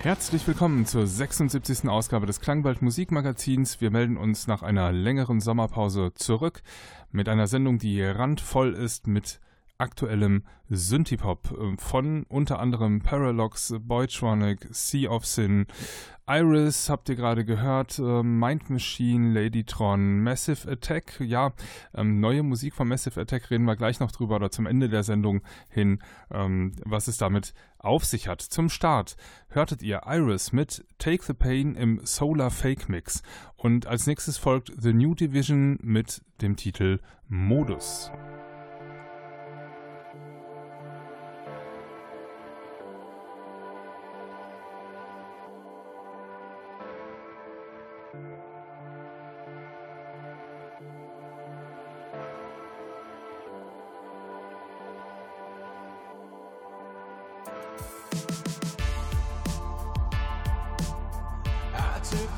Herzlich willkommen zur 76. Ausgabe des Klangwald Musikmagazins. Wir melden uns nach einer längeren Sommerpause zurück mit einer Sendung, die randvoll ist mit aktuellem Synthipop äh, von unter anderem Paralox, Boytronic, Sea of Sin, Iris habt ihr gerade gehört, äh, Mind Machine, Ladytron, Massive Attack. Ja, ähm, neue Musik von Massive Attack reden wir gleich noch drüber oder zum Ende der Sendung hin, ähm, was es damit auf sich hat. Zum Start hörtet ihr Iris mit Take the Pain im Solar Fake Mix und als nächstes folgt The New Division mit dem Titel Modus.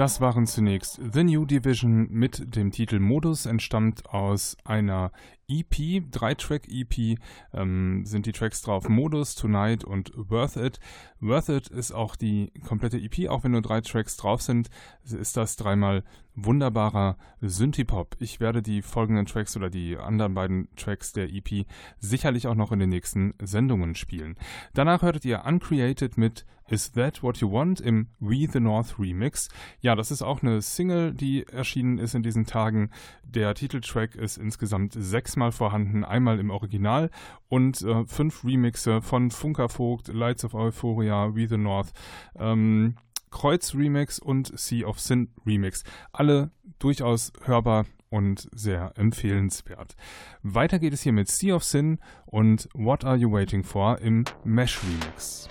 Das waren zunächst The New Division mit dem Titel Modus, entstammt aus einer EP, Drei-Track-EP ähm, sind die Tracks drauf, Modus, Tonight und Worth It. Worth It ist auch die komplette EP, auch wenn nur drei Tracks drauf sind, ist das dreimal wunderbarer Synthie-Pop. Ich werde die folgenden Tracks oder die anderen beiden Tracks der EP sicherlich auch noch in den nächsten Sendungen spielen. Danach hörtet ihr Uncreated mit Is That What You Want im We the North Remix. Ja, das ist auch eine Single, die erschienen ist in diesen Tagen. Der Titeltrack ist insgesamt sechsmal vorhanden, einmal im Original und äh, fünf Remixe von Funker Vogt, Lights of Euphoria, We the North. Ähm, Kreuz Remix und Sea of Sin Remix. Alle durchaus hörbar und sehr empfehlenswert. Weiter geht es hier mit Sea of Sin und What Are You Waiting For im Mesh Remix.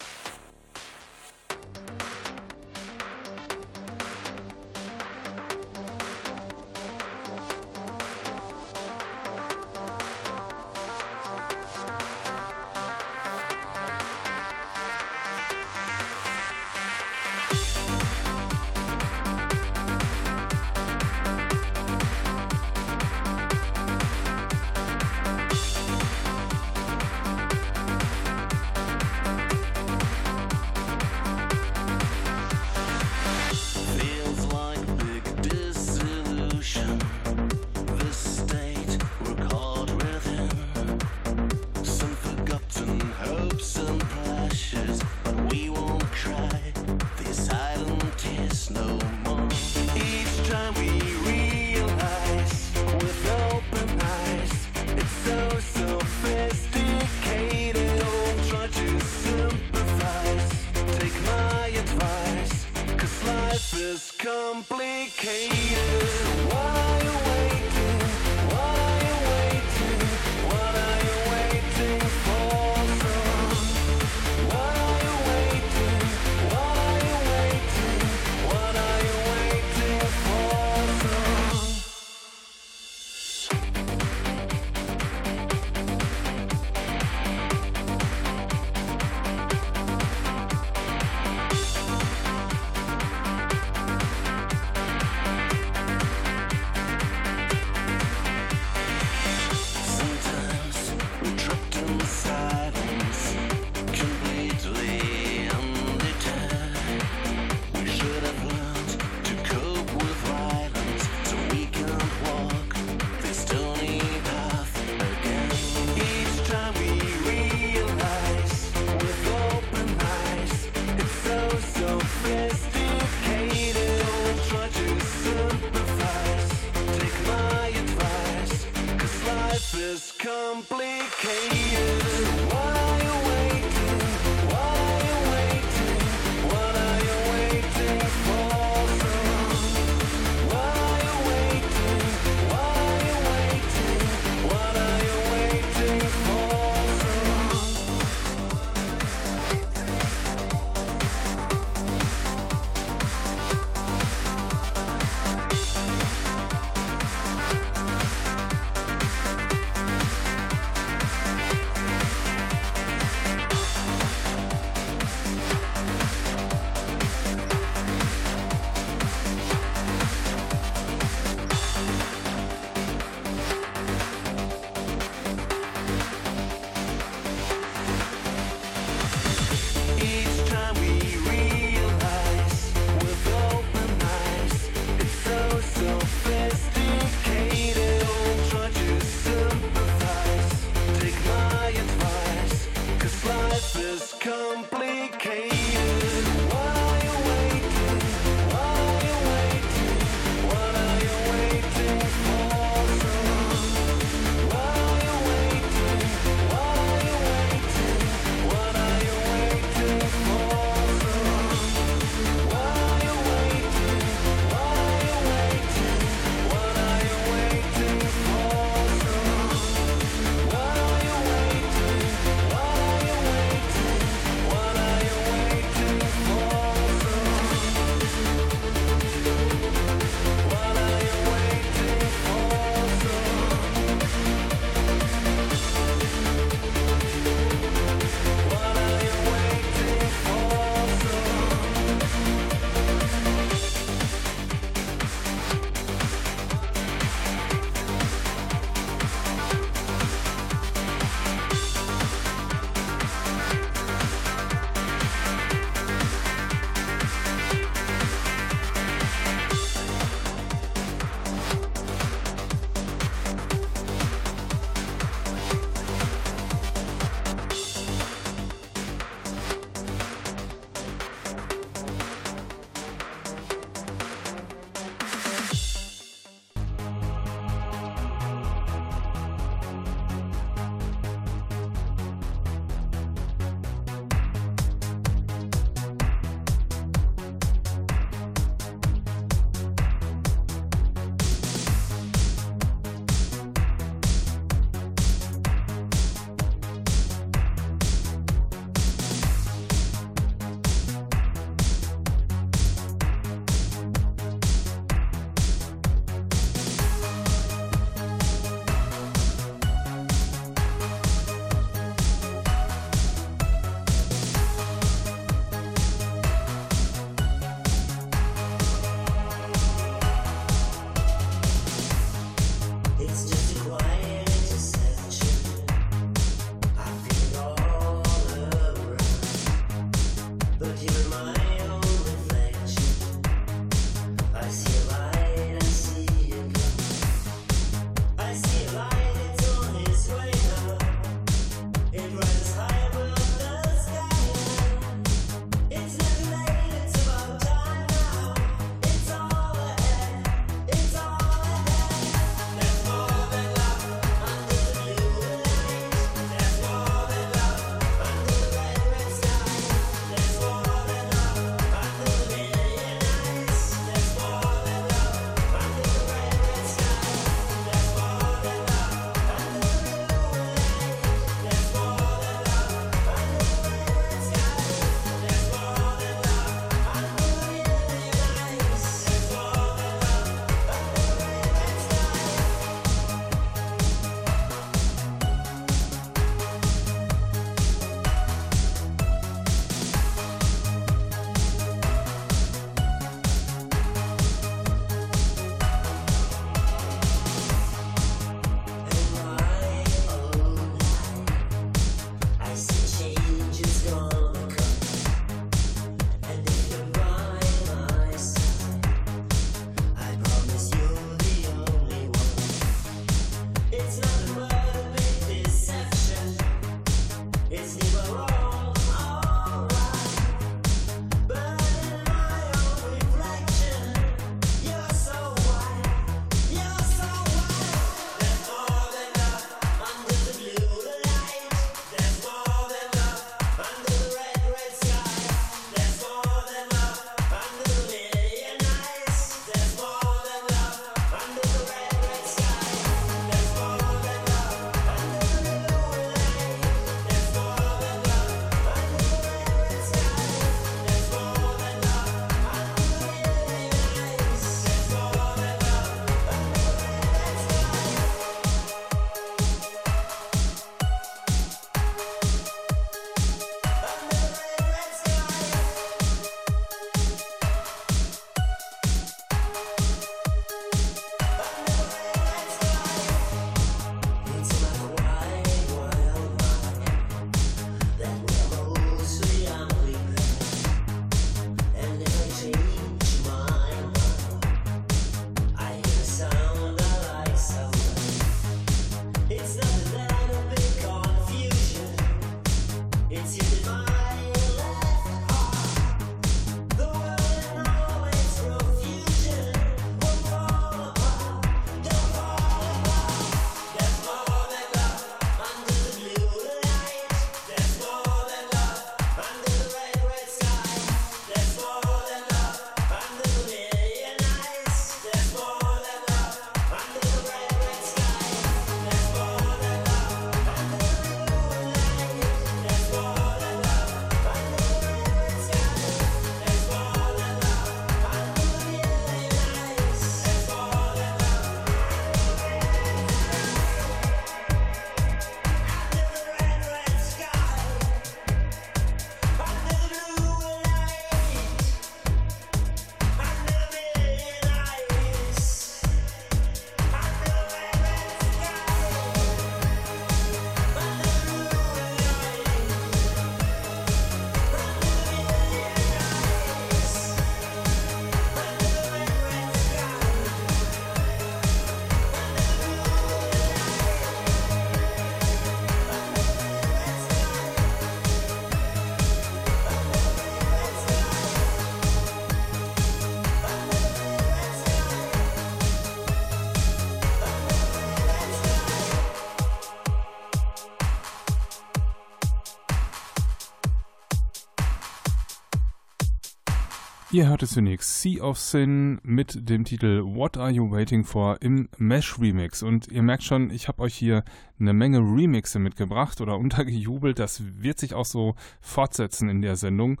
Ihr hörte zunächst Sea of Sin mit dem Titel What Are You Waiting For im Mesh Remix. Und ihr merkt schon, ich habe euch hier eine Menge Remixe mitgebracht oder untergejubelt. Das wird sich auch so fortsetzen in der Sendung.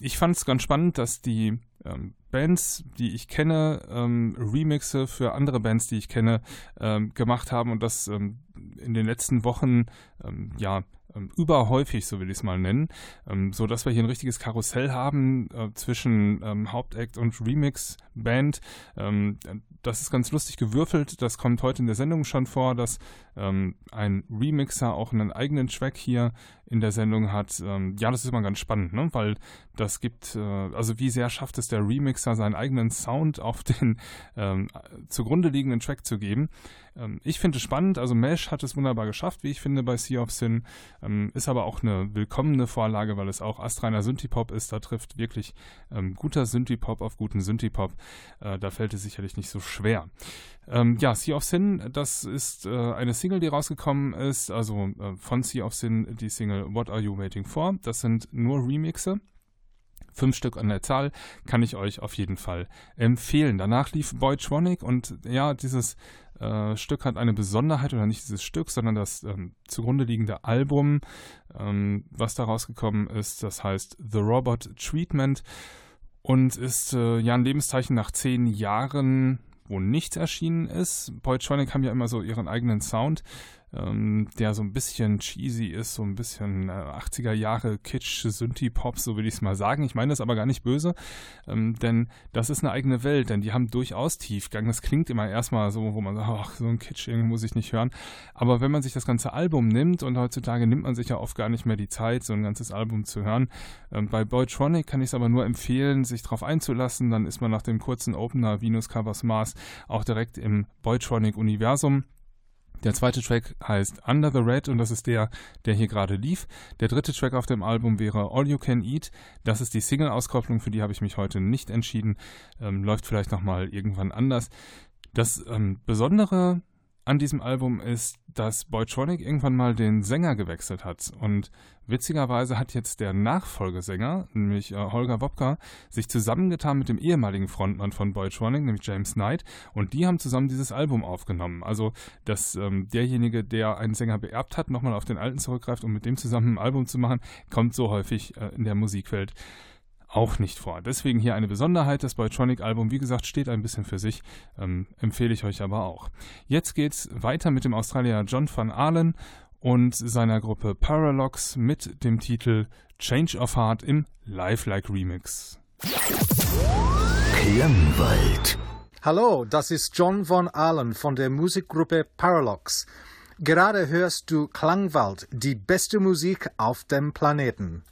Ich fand es ganz spannend, dass die ähm, Bands, die ich kenne, ähm, Remixe für andere Bands, die ich kenne, ähm, gemacht haben und das ähm, in den letzten Wochen ähm, ja ähm, überhäufig, so will ich es mal nennen, ähm, so dass wir hier ein richtiges Karussell haben äh, zwischen ähm, Hauptact und Remix-Band. Ähm, das ist ganz lustig gewürfelt. Das kommt heute in der Sendung schon vor, dass ein Remixer auch einen eigenen Track hier in der Sendung hat. Ähm, ja, das ist immer ganz spannend, ne? weil das gibt, äh, also wie sehr schafft es der Remixer, seinen eigenen Sound auf den zugrunde liegenden Track zu geben. ich finde es spannend, also Mesh hat es wunderbar geschafft, wie ich finde, bei Sea of Sin. Ähm, ist aber auch eine willkommene Vorlage, weil es auch astreiner Synthipop ist. Da trifft wirklich ähm, guter Synthipop auf guten Synthipop. Äh, da fällt es sicherlich nicht so schwer. Ähm, ja, Sea of Sin, das ist äh, eine Single, die rausgekommen ist, also äh, von Sea of Sin die Single What Are You Waiting For? Das sind nur Remixe fünf Stück an der Zahl, kann ich euch auf jeden Fall empfehlen. Danach lief Boy Tronic und ja, dieses äh, Stück hat eine Besonderheit, oder nicht dieses Stück, sondern das ähm, zugrunde liegende Album, ähm, was da rausgekommen ist, das heißt The Robot Treatment und ist äh, ja ein Lebenszeichen nach zehn Jahren, wo nichts erschienen ist. Boytronic haben ja immer so ihren eigenen Sound ähm, der so ein bisschen cheesy ist, so ein bisschen äh, 80er Jahre Kitsch, Synthie-Pop, so will ich es mal sagen. Ich meine das aber gar nicht böse, ähm, denn das ist eine eigene Welt, denn die haben durchaus Tiefgang. Das klingt immer erstmal so, wo man sagt, ach, so ein Kitsch irgendwie muss ich nicht hören. Aber wenn man sich das ganze Album nimmt und heutzutage nimmt man sich ja oft gar nicht mehr die Zeit, so ein ganzes Album zu hören. Ähm, bei Boytronic kann ich es aber nur empfehlen, sich darauf einzulassen. Dann ist man nach dem kurzen Opener Venus Covers Mars auch direkt im Boytronic-Universum. Der zweite Track heißt Under the Red und das ist der, der hier gerade lief. Der dritte Track auf dem Album wäre All You Can Eat. Das ist die Single-Auskopplung, für die habe ich mich heute nicht entschieden. Ähm, läuft vielleicht nochmal irgendwann anders. Das ähm, Besondere an diesem Album ist, dass Boytronic irgendwann mal den Sänger gewechselt hat. Und witzigerweise hat jetzt der Nachfolgesänger, nämlich äh, Holger Wopka, sich zusammengetan mit dem ehemaligen Frontmann von Boytronic, nämlich James Knight. Und die haben zusammen dieses Album aufgenommen. Also, dass ähm, derjenige, der einen Sänger beerbt hat, nochmal auf den alten zurückgreift, um mit dem zusammen ein Album zu machen, kommt so häufig äh, in der Musikwelt auch nicht vor. Deswegen hier eine Besonderheit. Das Boytronic-Album, wie gesagt, steht ein bisschen für sich, ähm, empfehle ich euch aber auch. Jetzt geht's weiter mit dem Australier John van Allen und seiner Gruppe Paralox mit dem Titel Change of Heart im Lifelike Remix. Klangwald. Hallo, das ist John von Allen von der Musikgruppe Paralox. Gerade hörst du Klangwald, die beste Musik auf dem Planeten.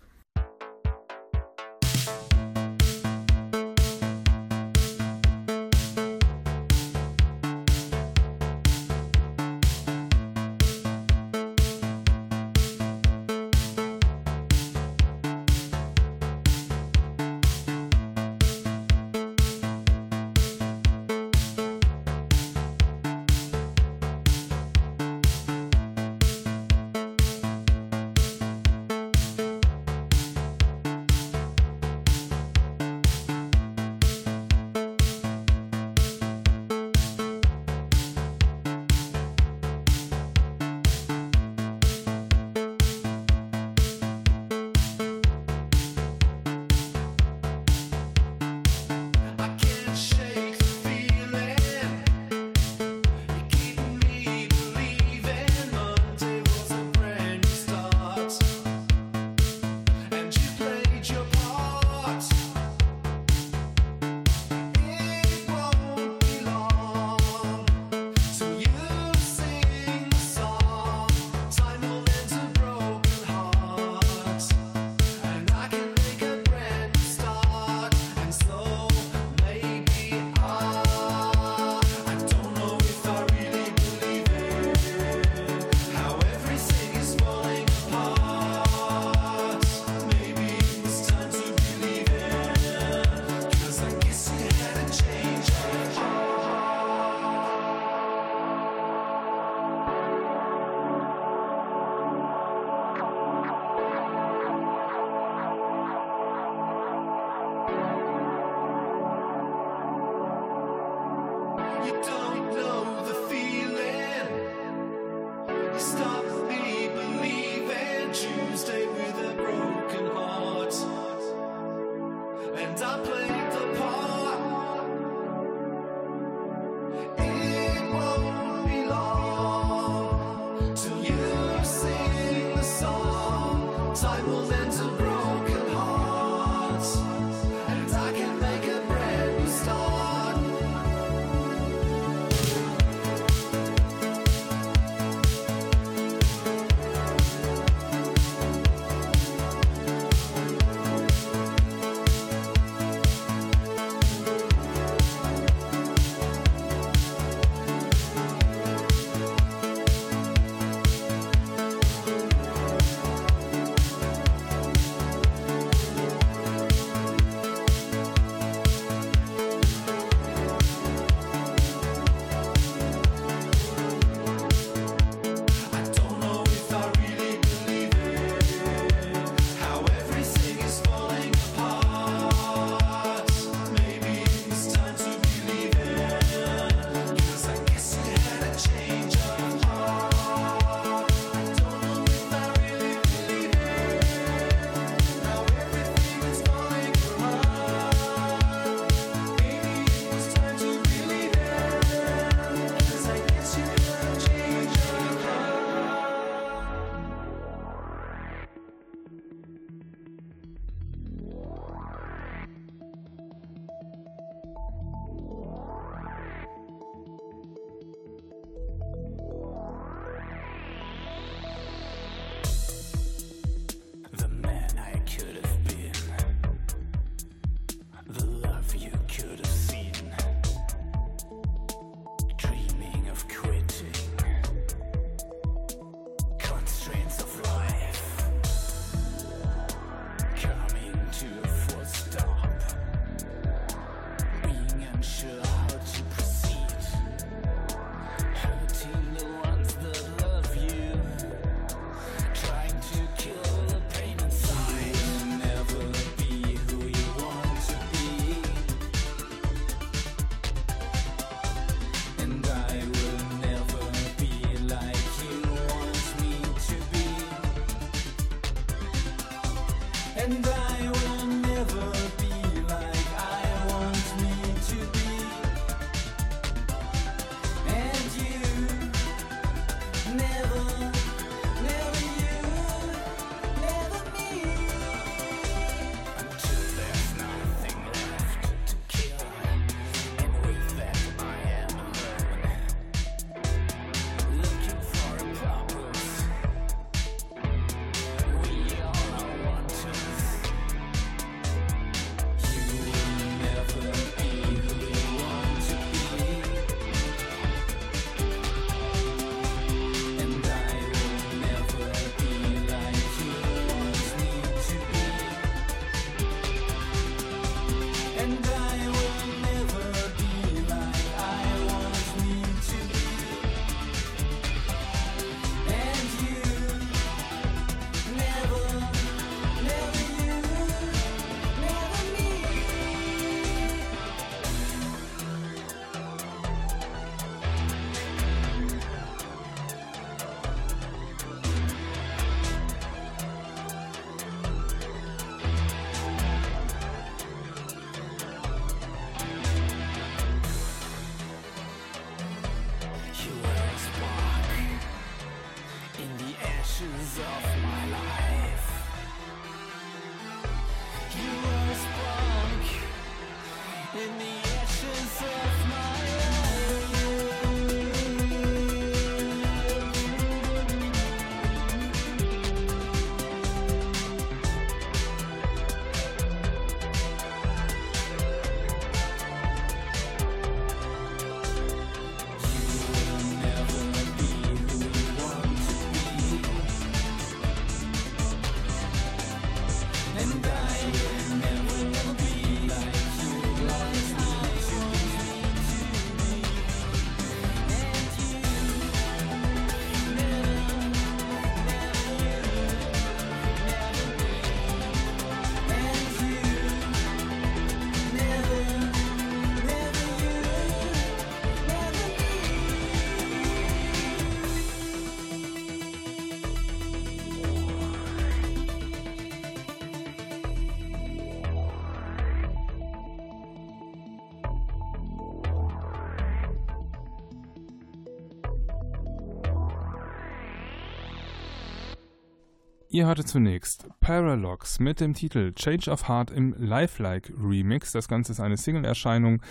Ihr hörte zunächst Paralox mit dem Titel Change of Heart im Lifelike Remix. Das Ganze ist eine Single-Erscheinung,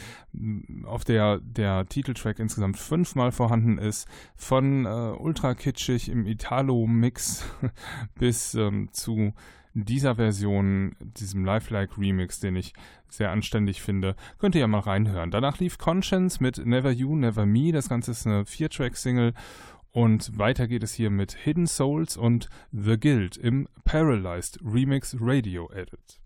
auf der der Titeltrack insgesamt fünfmal vorhanden ist. Von äh, ultra kitschig im Italo-Mix bis ähm, zu dieser Version, diesem Lifelike Remix, den ich sehr anständig finde, könnt ihr ja mal reinhören. Danach lief Conscience mit Never You, Never Me. Das Ganze ist eine Vier-Track-Single und weiter geht es hier mit Hidden Souls und The Guild im Paralyzed Remix Radio Edit.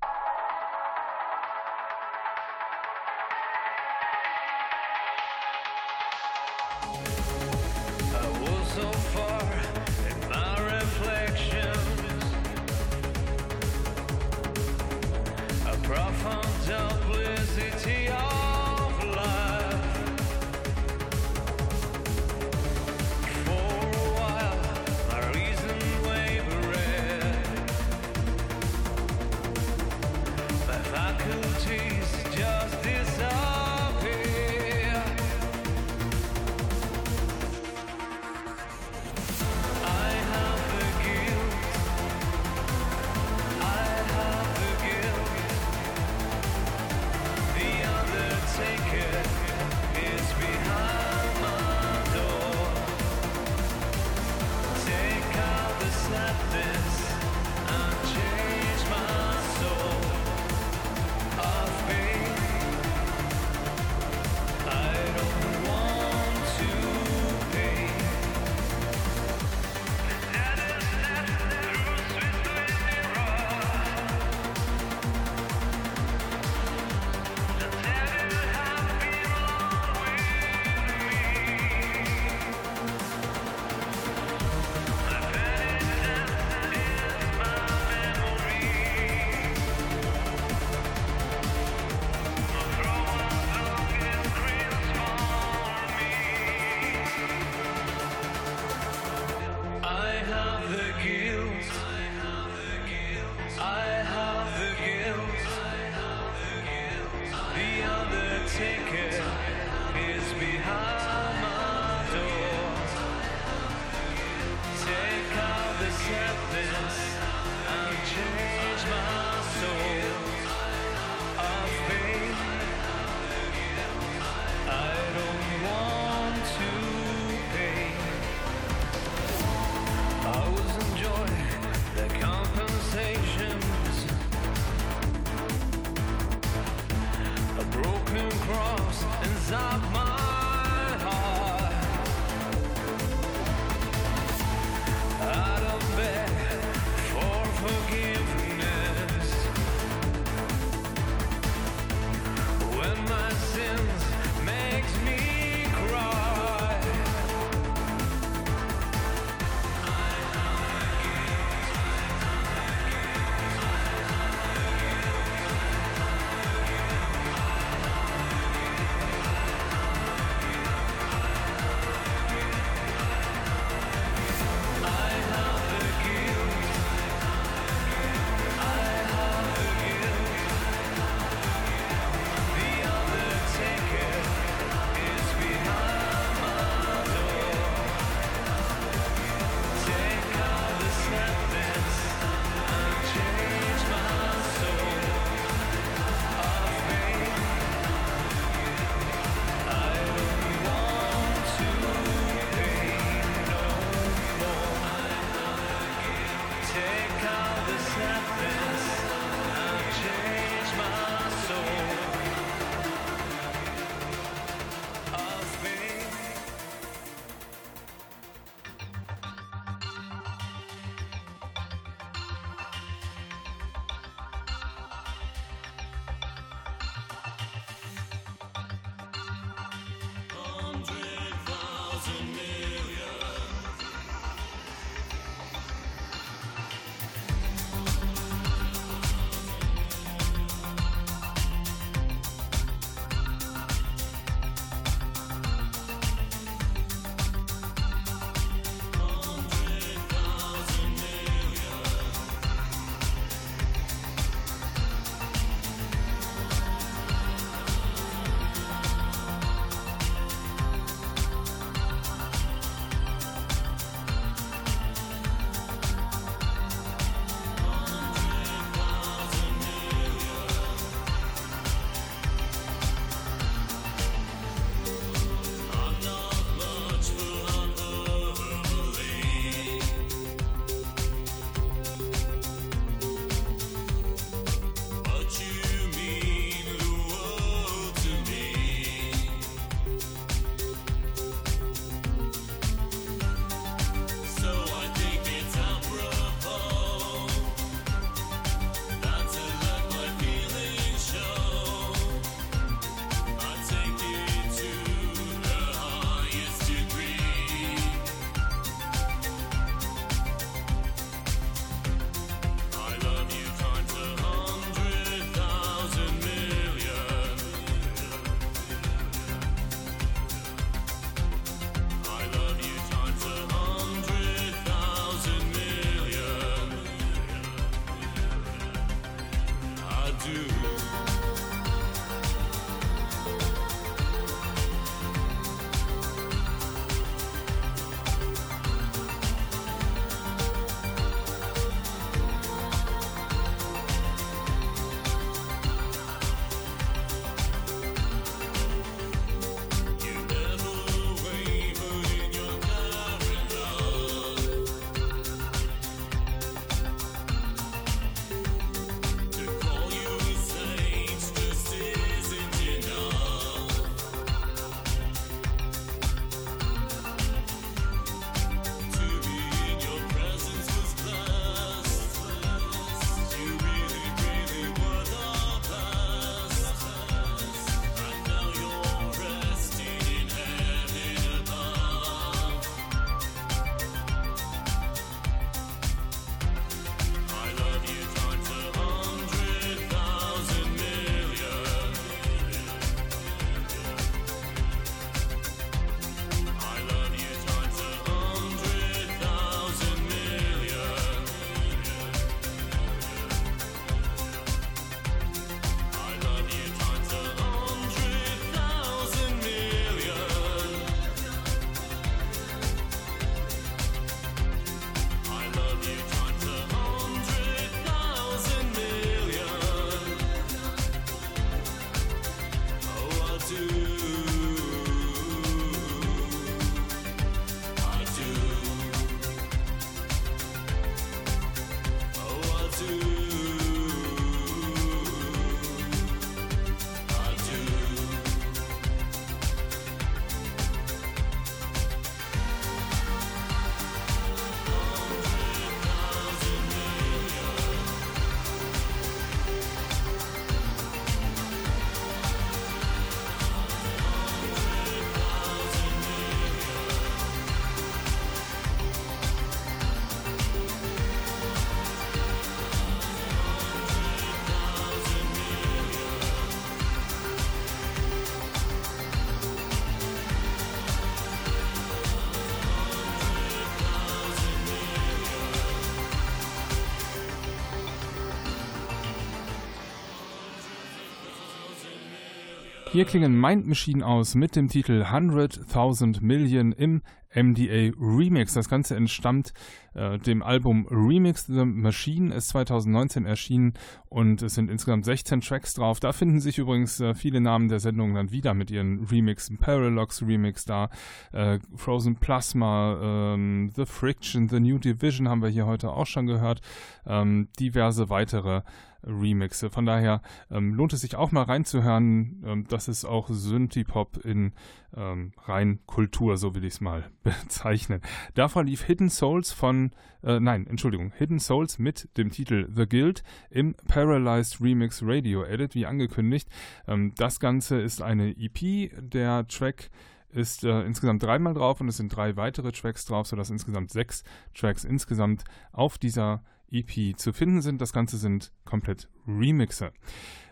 Hier klingen Mind Machine aus mit dem Titel 100.000 Million im MDA Remix. Das Ganze entstammt äh, dem Album Remix the Machine, ist 2019 erschienen und es sind insgesamt 16 Tracks drauf. Da finden sich übrigens äh, viele Namen der Sendung dann wieder mit ihren Remixen. Parallax Remix da, äh, Frozen Plasma, ähm, The Friction, The New Division haben wir hier heute auch schon gehört, ähm, diverse weitere Remixe. Von daher ähm, lohnt es sich auch mal reinzuhören. Ähm, das ist auch Synthie-Pop in ähm, rein Kultur, so will ich es mal bezeichnen. Davon lief Hidden Souls von, äh, nein, Entschuldigung, Hidden Souls mit dem Titel The Guild im Paralyzed Remix Radio Edit, wie angekündigt. Ähm, das Ganze ist eine EP. Der Track ist äh, insgesamt dreimal drauf und es sind drei weitere Tracks drauf, sodass insgesamt sechs Tracks insgesamt auf dieser EP zu finden sind. Das Ganze sind komplett Remixe.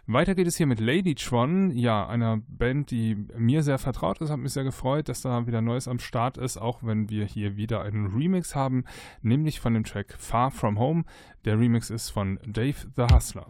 Weiter geht es hier mit Ladytron, ja, einer Band, die mir sehr vertraut ist. Hat mich sehr gefreut, dass da wieder Neues am Start ist, auch wenn wir hier wieder einen Remix haben, nämlich von dem Track Far From Home. Der Remix ist von Dave the Hustler.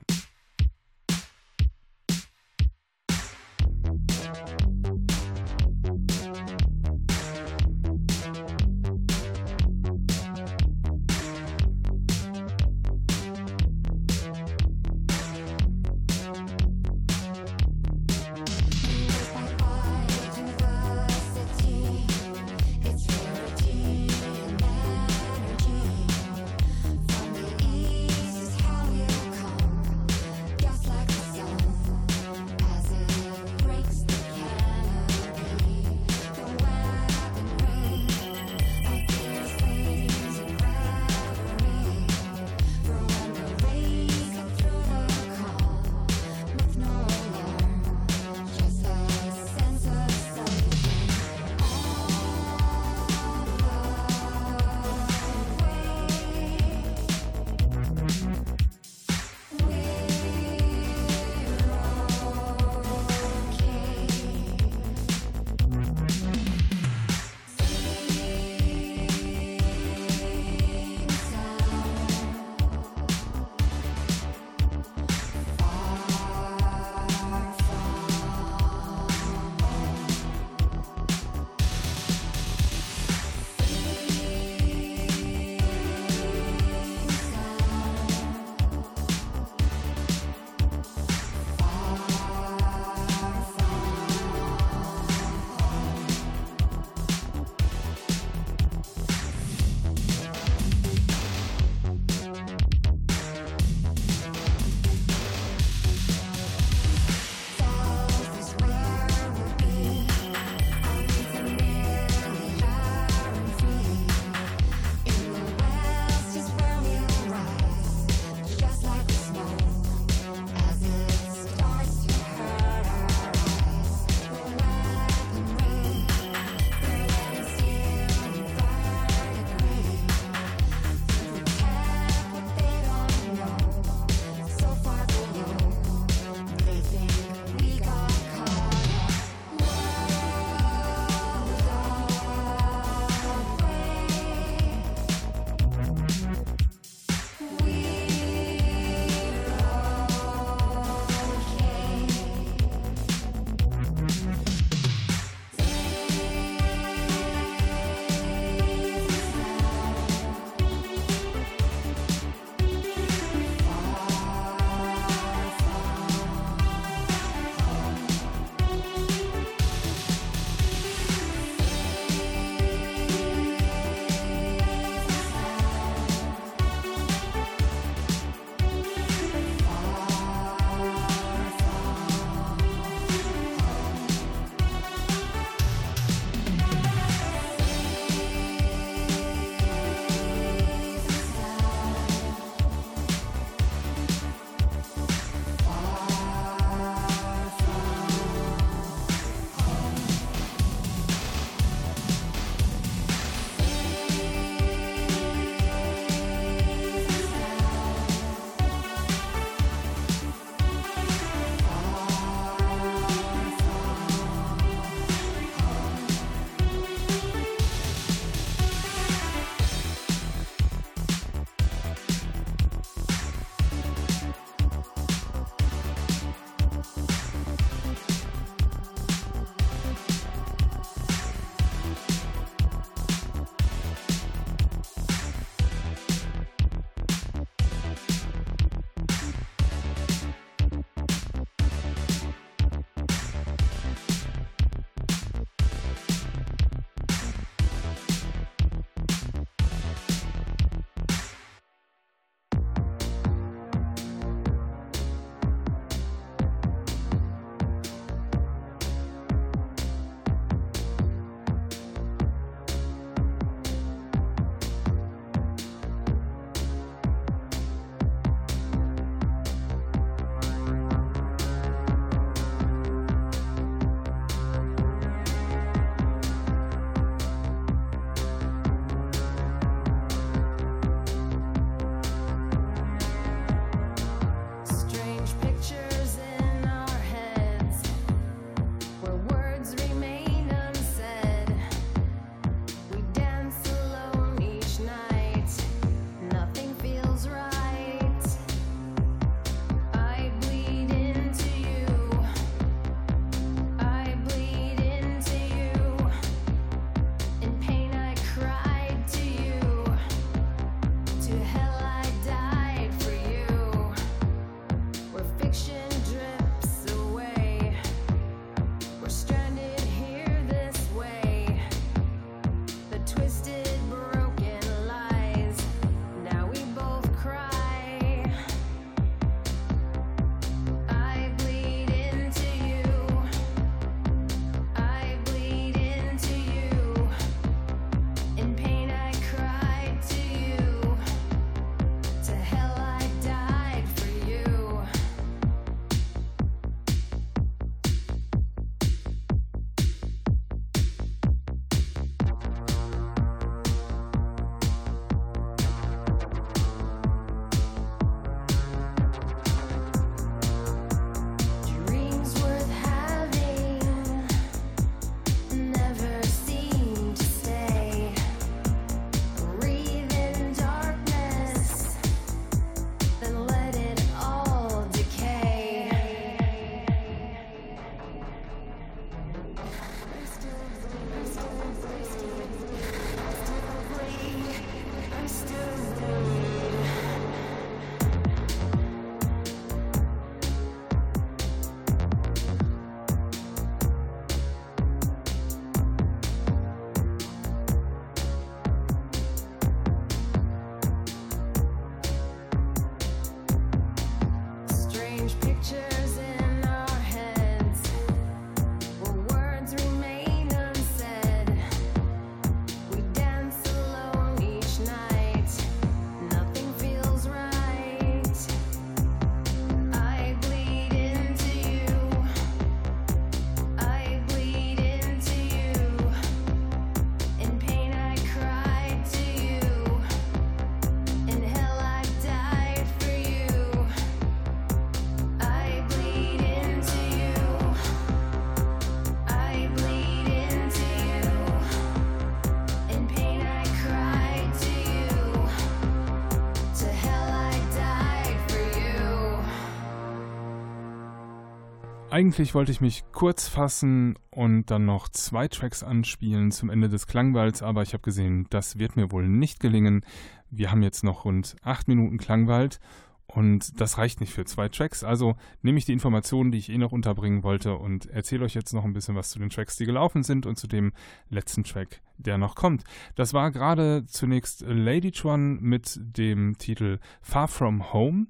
Eigentlich wollte ich mich kurz fassen und dann noch zwei Tracks anspielen zum Ende des Klangwalds, aber ich habe gesehen, das wird mir wohl nicht gelingen. Wir haben jetzt noch rund acht Minuten Klangwald und das reicht nicht für zwei Tracks. Also nehme ich die Informationen, die ich eh noch unterbringen wollte und erzähle euch jetzt noch ein bisschen was zu den Tracks, die gelaufen sind und zu dem letzten Track, der noch kommt. Das war gerade zunächst Lady Tron mit dem Titel Far From Home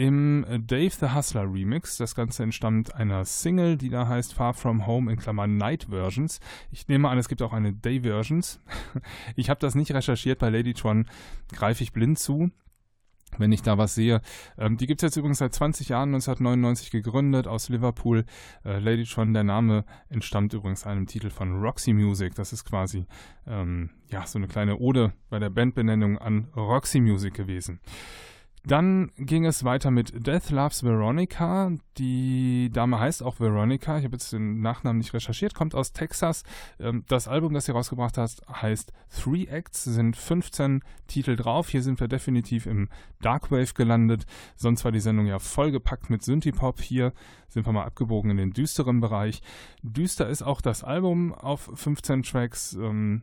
im Dave the Hustler Remix. Das Ganze entstammt einer Single, die da heißt Far From Home in Klammern Night Versions. Ich nehme an, es gibt auch eine Day Versions. Ich habe das nicht recherchiert bei Ladytron, greife ich blind zu. Wenn ich da was sehe. Ähm, die gibt es jetzt übrigens seit 20 Jahren, 1999 gegründet, aus Liverpool. Äh, Ladytron, der Name entstammt übrigens einem Titel von Roxy Music. Das ist quasi ähm, ja, so eine kleine Ode bei der Bandbenennung an Roxy Music gewesen. Dann ging es weiter mit Death Loves Veronica. Die Dame heißt auch Veronica. Ich habe jetzt den Nachnamen nicht recherchiert, kommt aus Texas. Ähm, das Album, das sie rausgebracht hat, heißt Three Acts, sind 15 Titel drauf. Hier sind wir definitiv im Darkwave gelandet. Sonst war die Sendung ja vollgepackt mit Synthie-Pop. Hier sind wir mal abgebogen in den düsteren Bereich. Düster ist auch das Album auf 15 Tracks. Ähm,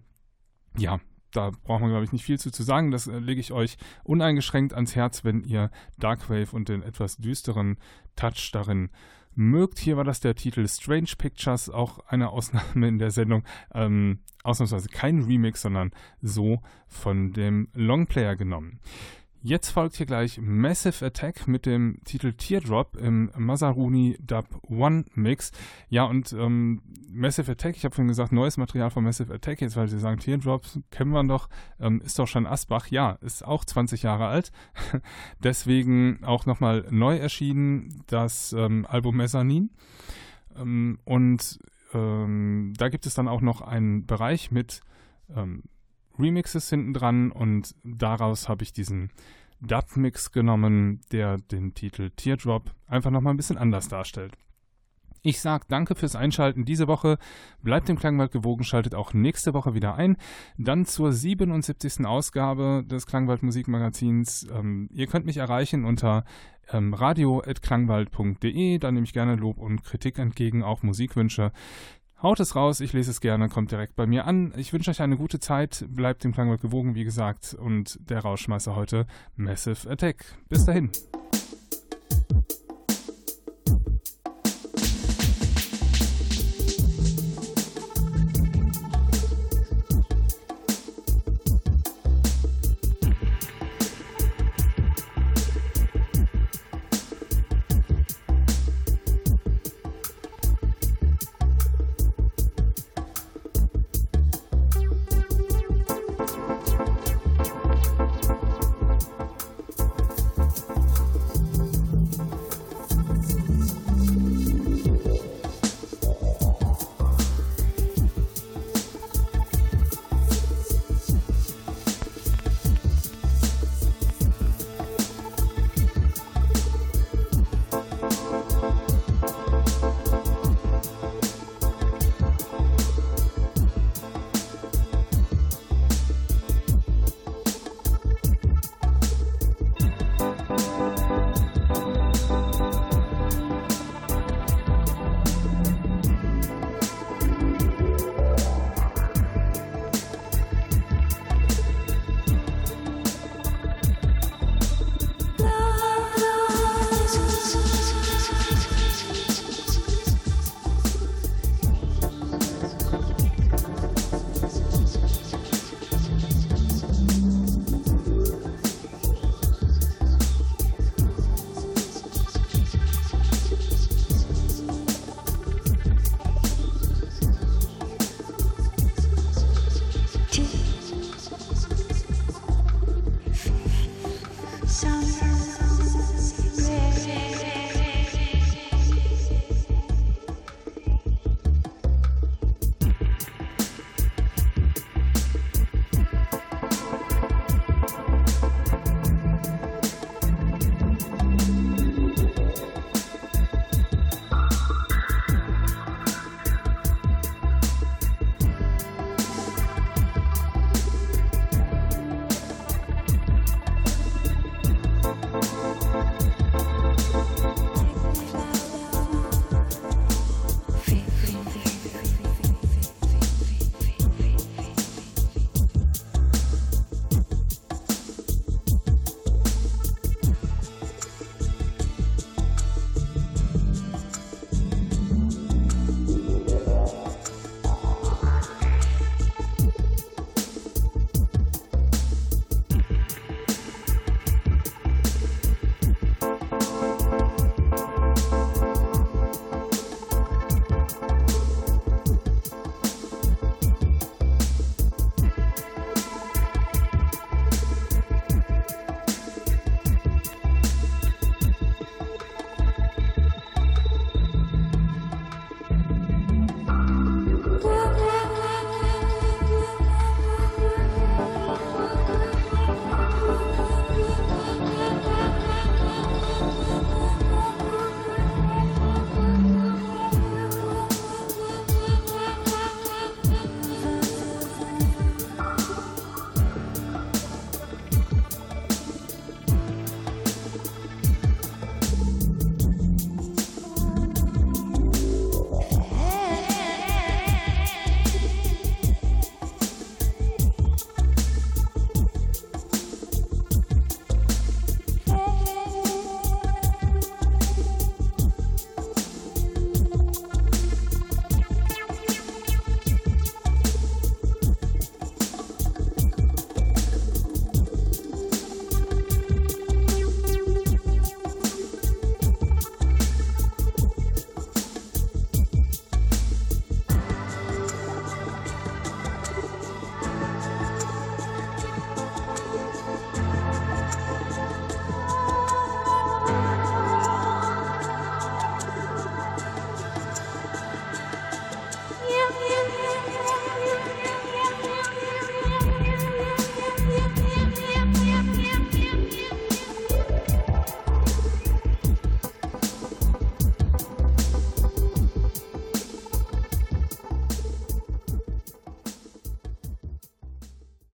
ja, da braucht man, glaube ich, nicht viel zu, zu sagen. Das äh, lege ich euch uneingeschränkt ans Herz, wenn ihr Darkwave und den etwas düsteren Touch darin mögt. Hier war das der Titel Strange Pictures, auch eine Ausnahme in der Sendung. Ähm, ausnahmsweise kein Remix, sondern so von dem Longplayer genommen. Jetzt folgt hier gleich Massive Attack mit dem Titel Teardrop im Mazaruni Dub One Mix. Ja, und ähm, Massive Attack, ich habe vorhin gesagt, neues Material von Massive Attack, jetzt weil Sie sagen, Teardrops kennen wir doch, ähm, ist doch schon Asbach. Ja, ist auch 20 Jahre alt. Deswegen auch nochmal neu erschienen, das ähm, Album Mezzanin. Ähm, und ähm, da gibt es dann auch noch einen Bereich mit ähm, Remixes hinten dran und daraus habe ich diesen Dub-Mix genommen, der den Titel Teardrop einfach nochmal ein bisschen anders darstellt. Ich sage danke fürs Einschalten diese Woche. Bleibt dem Klangwald gewogen, schaltet auch nächste Woche wieder ein. Dann zur 77. Ausgabe des Klangwald Musikmagazins. Ähm, ihr könnt mich erreichen unter ähm, radio.klangwald.de. Da nehme ich gerne Lob und Kritik entgegen, auch Musikwünsche. Haut es raus, ich lese es gerne, kommt direkt bei mir an. Ich wünsche euch eine gute Zeit, bleibt dem Klangwald gewogen, wie gesagt, und der Rauschmeißer heute Massive Attack. Bis dahin.